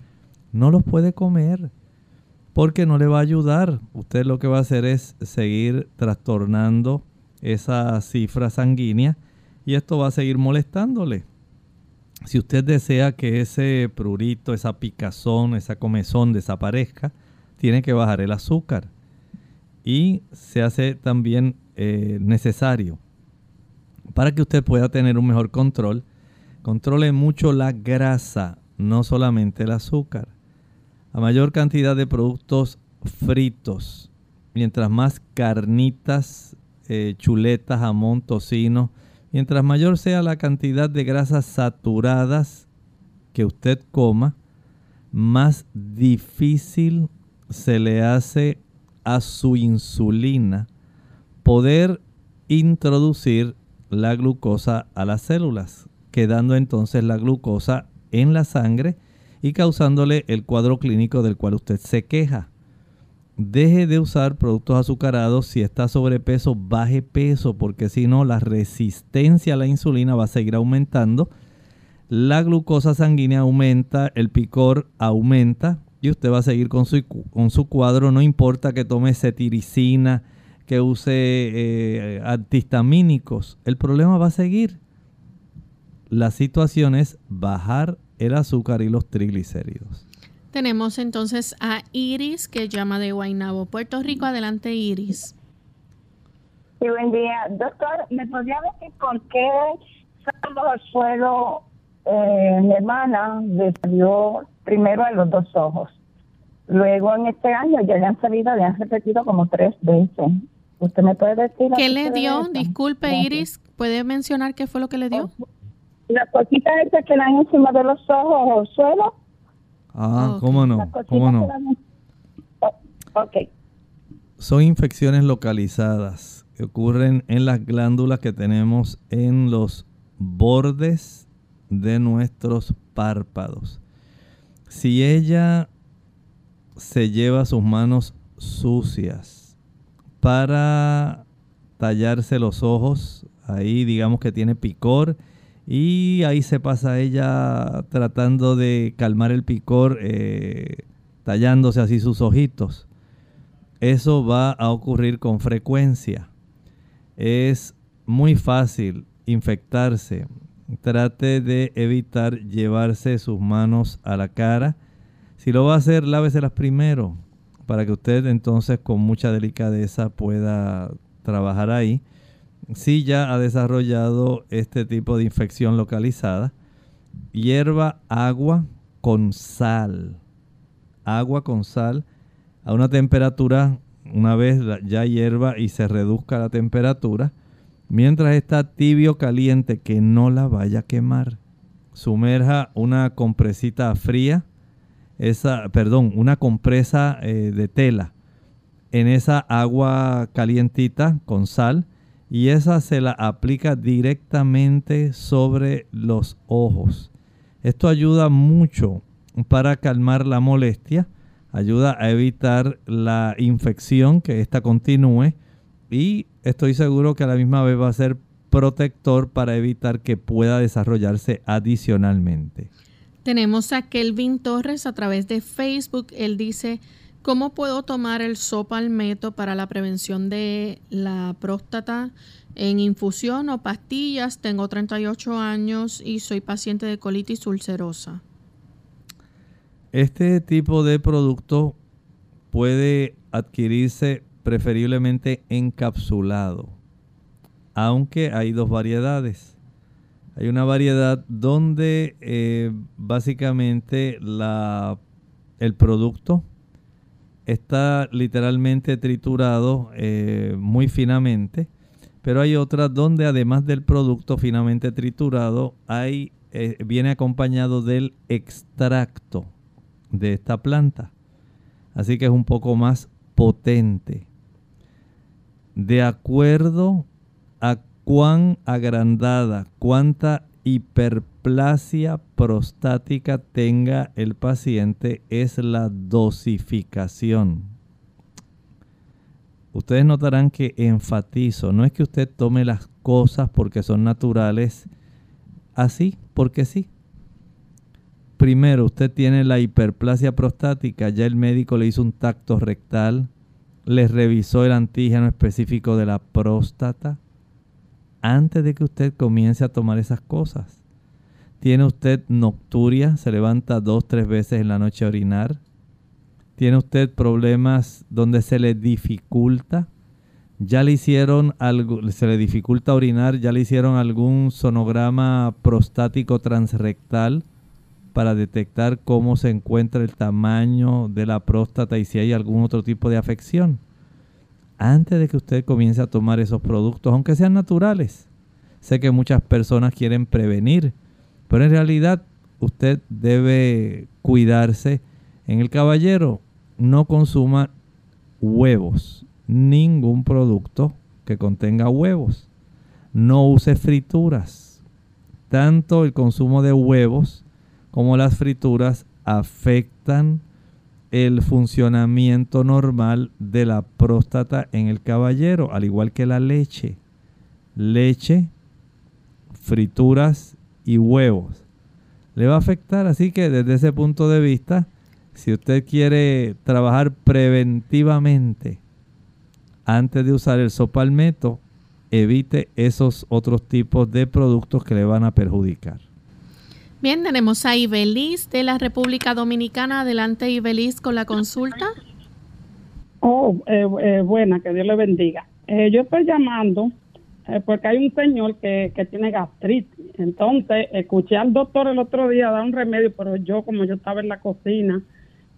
S2: No los puede comer porque no le va a ayudar. Usted lo que va a hacer es seguir trastornando esa cifra sanguínea y esto va a seguir molestándole. Si usted desea que ese prurito, esa picazón, esa comezón desaparezca, tiene que bajar el azúcar. Y se hace también eh, necesario para que usted pueda tener un mejor control. Controle mucho la grasa, no solamente el azúcar. A mayor cantidad de productos fritos, mientras más carnitas, eh, chuletas, jamón, tocino, Mientras mayor sea la cantidad de grasas saturadas que usted coma, más difícil se le hace a su insulina poder introducir la glucosa a las células, quedando entonces la glucosa en la sangre y causándole el cuadro clínico del cual usted se queja. Deje de usar productos azucarados. Si está sobrepeso, baje peso, porque si no, la resistencia a la insulina va a seguir aumentando. La glucosa sanguínea aumenta, el picor aumenta y usted va a seguir con su, con su cuadro. No importa que tome cetiricina, que use eh, antihistamínicos, el problema va a seguir. La situación es bajar el azúcar y los triglicéridos.
S1: Tenemos entonces a Iris que llama de Guaynabo, Puerto Rico. Adelante, Iris.
S18: Sí, buen día. Doctor, ¿me podría decir por qué al suelo eh, mi hermana le salió primero a los dos ojos? Luego en este año ya le han salido, le han repetido como tres veces. ¿Usted me puede decir?
S1: ¿Qué le dio? Disculpe, Iris, ¿puede mencionar qué fue lo que le dio?
S18: La cosita esa que dan encima de los ojos o suelo
S2: Ah, ¿cómo no? ¿Cómo no?
S18: Ok.
S2: Son infecciones localizadas que ocurren en las glándulas que tenemos en los bordes de nuestros párpados. Si ella se lleva sus manos sucias para tallarse los ojos, ahí digamos que tiene picor, y ahí se pasa ella tratando de calmar el picor, eh, tallándose así sus ojitos. Eso va a ocurrir con frecuencia. es muy fácil infectarse. Trate de evitar llevarse sus manos a la cara. Si lo va a hacer, láveselas primero para que usted entonces con mucha delicadeza pueda trabajar ahí. Si ya ha desarrollado este tipo de infección localizada, hierva agua con sal. Agua con sal a una temperatura, una vez ya hierva y se reduzca la temperatura, mientras está tibio caliente, que no la vaya a quemar. Sumerja una compresita fría, esa, perdón, una compresa eh, de tela en esa agua calientita con sal y esa se la aplica directamente sobre los ojos. Esto ayuda mucho para calmar la molestia, ayuda a evitar la infección que ésta continúe y estoy seguro que a la misma vez va a ser protector para evitar que pueda desarrollarse adicionalmente.
S1: Tenemos a Kelvin Torres a través de Facebook. Él dice, ¿cómo puedo tomar el sopalmeto para la prevención de la próstata en infusión o pastillas? Tengo 38 años y soy paciente de colitis ulcerosa.
S2: Este tipo de producto puede adquirirse preferiblemente encapsulado, aunque hay dos variedades. Hay una variedad donde eh, básicamente la, el producto está literalmente triturado eh, muy finamente, pero hay otra donde además del producto finamente triturado, hay, eh, viene acompañado del extracto de esta planta. Así que es un poco más potente. De acuerdo a cuán agrandada, cuánta hiperplasia prostática tenga el paciente es la dosificación. Ustedes notarán que enfatizo, no es que usted tome las cosas porque son naturales así, porque sí primero usted tiene la hiperplasia prostática, ya el médico le hizo un tacto rectal, le revisó el antígeno específico de la próstata, antes de que usted comience a tomar esas cosas. ¿Tiene usted nocturia? ¿Se levanta dos, tres veces en la noche a orinar? ¿Tiene usted problemas donde se le dificulta? ¿Ya le hicieron algo, se le dificulta orinar? ¿Ya le hicieron algún sonograma prostático transrectal? para detectar cómo se encuentra el tamaño de la próstata y si hay algún otro tipo de afección. Antes de que usted comience a tomar esos productos, aunque sean naturales. Sé que muchas personas quieren prevenir, pero en realidad usted debe cuidarse. En el caballero, no consuma huevos, ningún producto que contenga huevos. No use frituras. Tanto el consumo de huevos como las frituras afectan el funcionamiento normal de la próstata en el caballero, al igual que la leche. Leche, frituras y huevos. Le va a afectar, así que desde ese punto de vista, si usted quiere trabajar preventivamente antes de usar el sopalmeto, evite esos otros tipos de productos que le van a perjudicar.
S1: Bien, tenemos a Ibeliz de la República Dominicana. Adelante, Ibeliz, con la consulta.
S19: Oh, eh, eh, buena, que Dios le bendiga. Eh, yo estoy llamando porque hay un señor que, que tiene gastritis. Entonces, escuché al doctor el otro día dar un remedio, pero yo, como yo estaba en la cocina,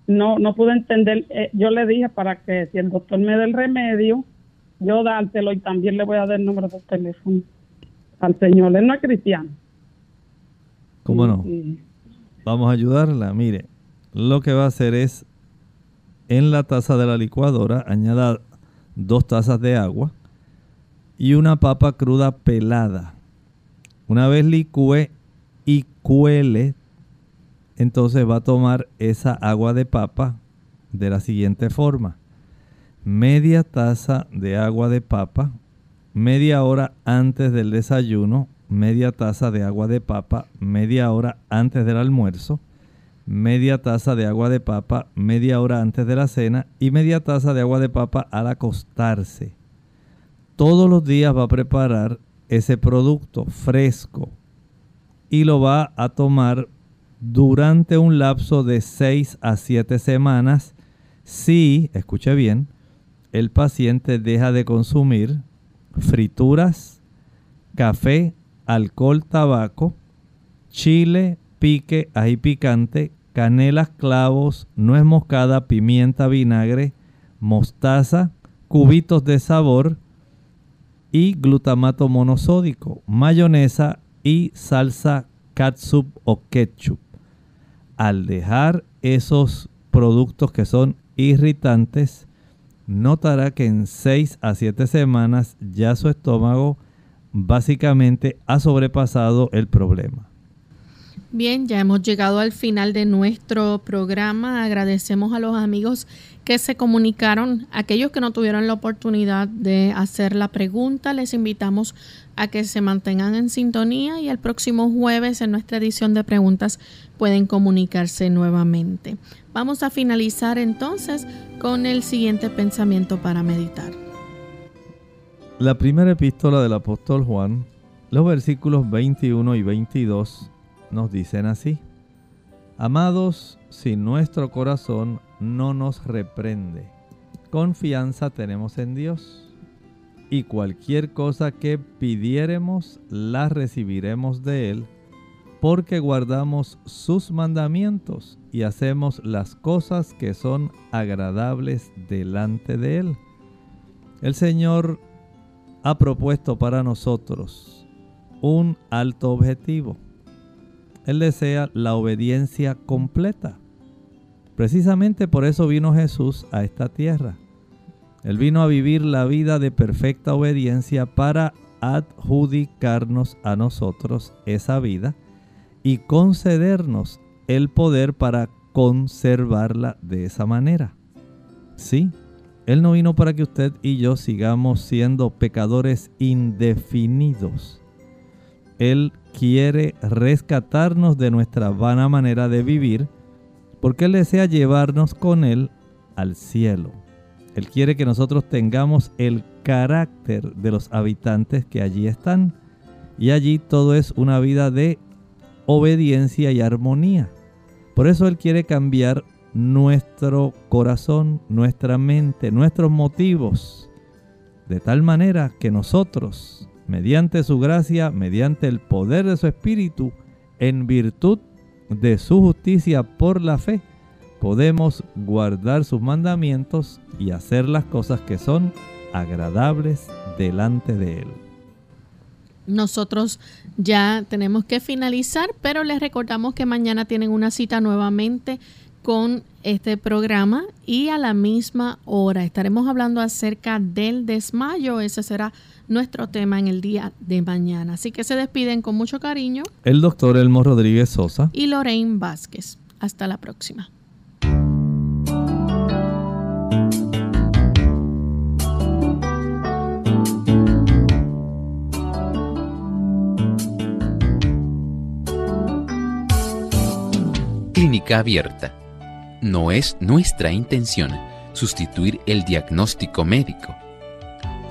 S19: no, no pude entender. yo le dije para que si el doctor me da el remedio, yo dártelo y también le voy a dar el número de teléfono al señor. Él no es cristiano.
S2: ¿Cómo no? Vamos a ayudarla. Mire, lo que va a hacer es en la taza de la licuadora añada dos tazas de agua y una papa cruda pelada. Una vez licúe y cuele, entonces va a tomar esa agua de papa de la siguiente forma. Media taza de agua de papa, media hora antes del desayuno media taza de agua de papa media hora antes del almuerzo, media taza de agua de papa media hora antes de la cena y media taza de agua de papa al acostarse. Todos los días va a preparar ese producto fresco y lo va a tomar durante un lapso de 6 a 7 semanas si, escuche bien, el paciente deja de consumir frituras, café, alcohol, tabaco, chile, pique, ají picante, canelas, clavos, nuez moscada, pimienta, vinagre, mostaza, cubitos de sabor y glutamato monosódico, mayonesa y salsa catsup o ketchup. Al dejar esos productos que son irritantes, notará que en 6 a 7 semanas ya su estómago básicamente ha sobrepasado el problema.
S1: Bien, ya hemos llegado al final de nuestro programa. Agradecemos a los amigos que se comunicaron. Aquellos que no tuvieron la oportunidad de hacer la pregunta, les invitamos a que se mantengan en sintonía y el próximo jueves en nuestra edición de preguntas pueden comunicarse nuevamente. Vamos a finalizar entonces con el siguiente pensamiento para meditar.
S2: La primera epístola del apóstol Juan, los versículos 21 y 22 nos dicen así. Amados, si nuestro corazón no nos reprende, confianza tenemos en Dios. Y cualquier cosa que pidiéremos, la recibiremos de Él, porque guardamos sus mandamientos y hacemos las cosas que son agradables delante de Él. El Señor ha propuesto para nosotros un alto objetivo él desea la obediencia completa. Precisamente por eso vino Jesús a esta tierra. Él vino a vivir la vida de perfecta obediencia para adjudicarnos a nosotros esa vida y concedernos el poder para conservarla de esa manera. Sí, Él no vino para que usted y yo sigamos siendo pecadores indefinidos. Él quiere rescatarnos de nuestra vana manera de vivir porque Él desea llevarnos con Él al cielo. Él quiere que nosotros tengamos el carácter de los habitantes que allí están. Y allí todo es una vida de obediencia y armonía. Por eso Él quiere cambiar nuestro corazón, nuestra mente, nuestros motivos, de tal manera que nosotros mediante su gracia, mediante el poder de su Espíritu, en virtud de su justicia por la fe, podemos guardar sus mandamientos y hacer las cosas que son agradables delante de Él.
S1: Nosotros ya tenemos que finalizar, pero les recordamos que mañana tienen una cita nuevamente con este programa y a la misma hora estaremos hablando acerca del desmayo. Ese será nuestro tema en el día de mañana. Así que se despiden con mucho cariño.
S2: El doctor Elmo Rodríguez Sosa.
S1: Y Lorraine Vázquez. Hasta la próxima.
S16: Clínica abierta. No es nuestra intención sustituir el diagnóstico médico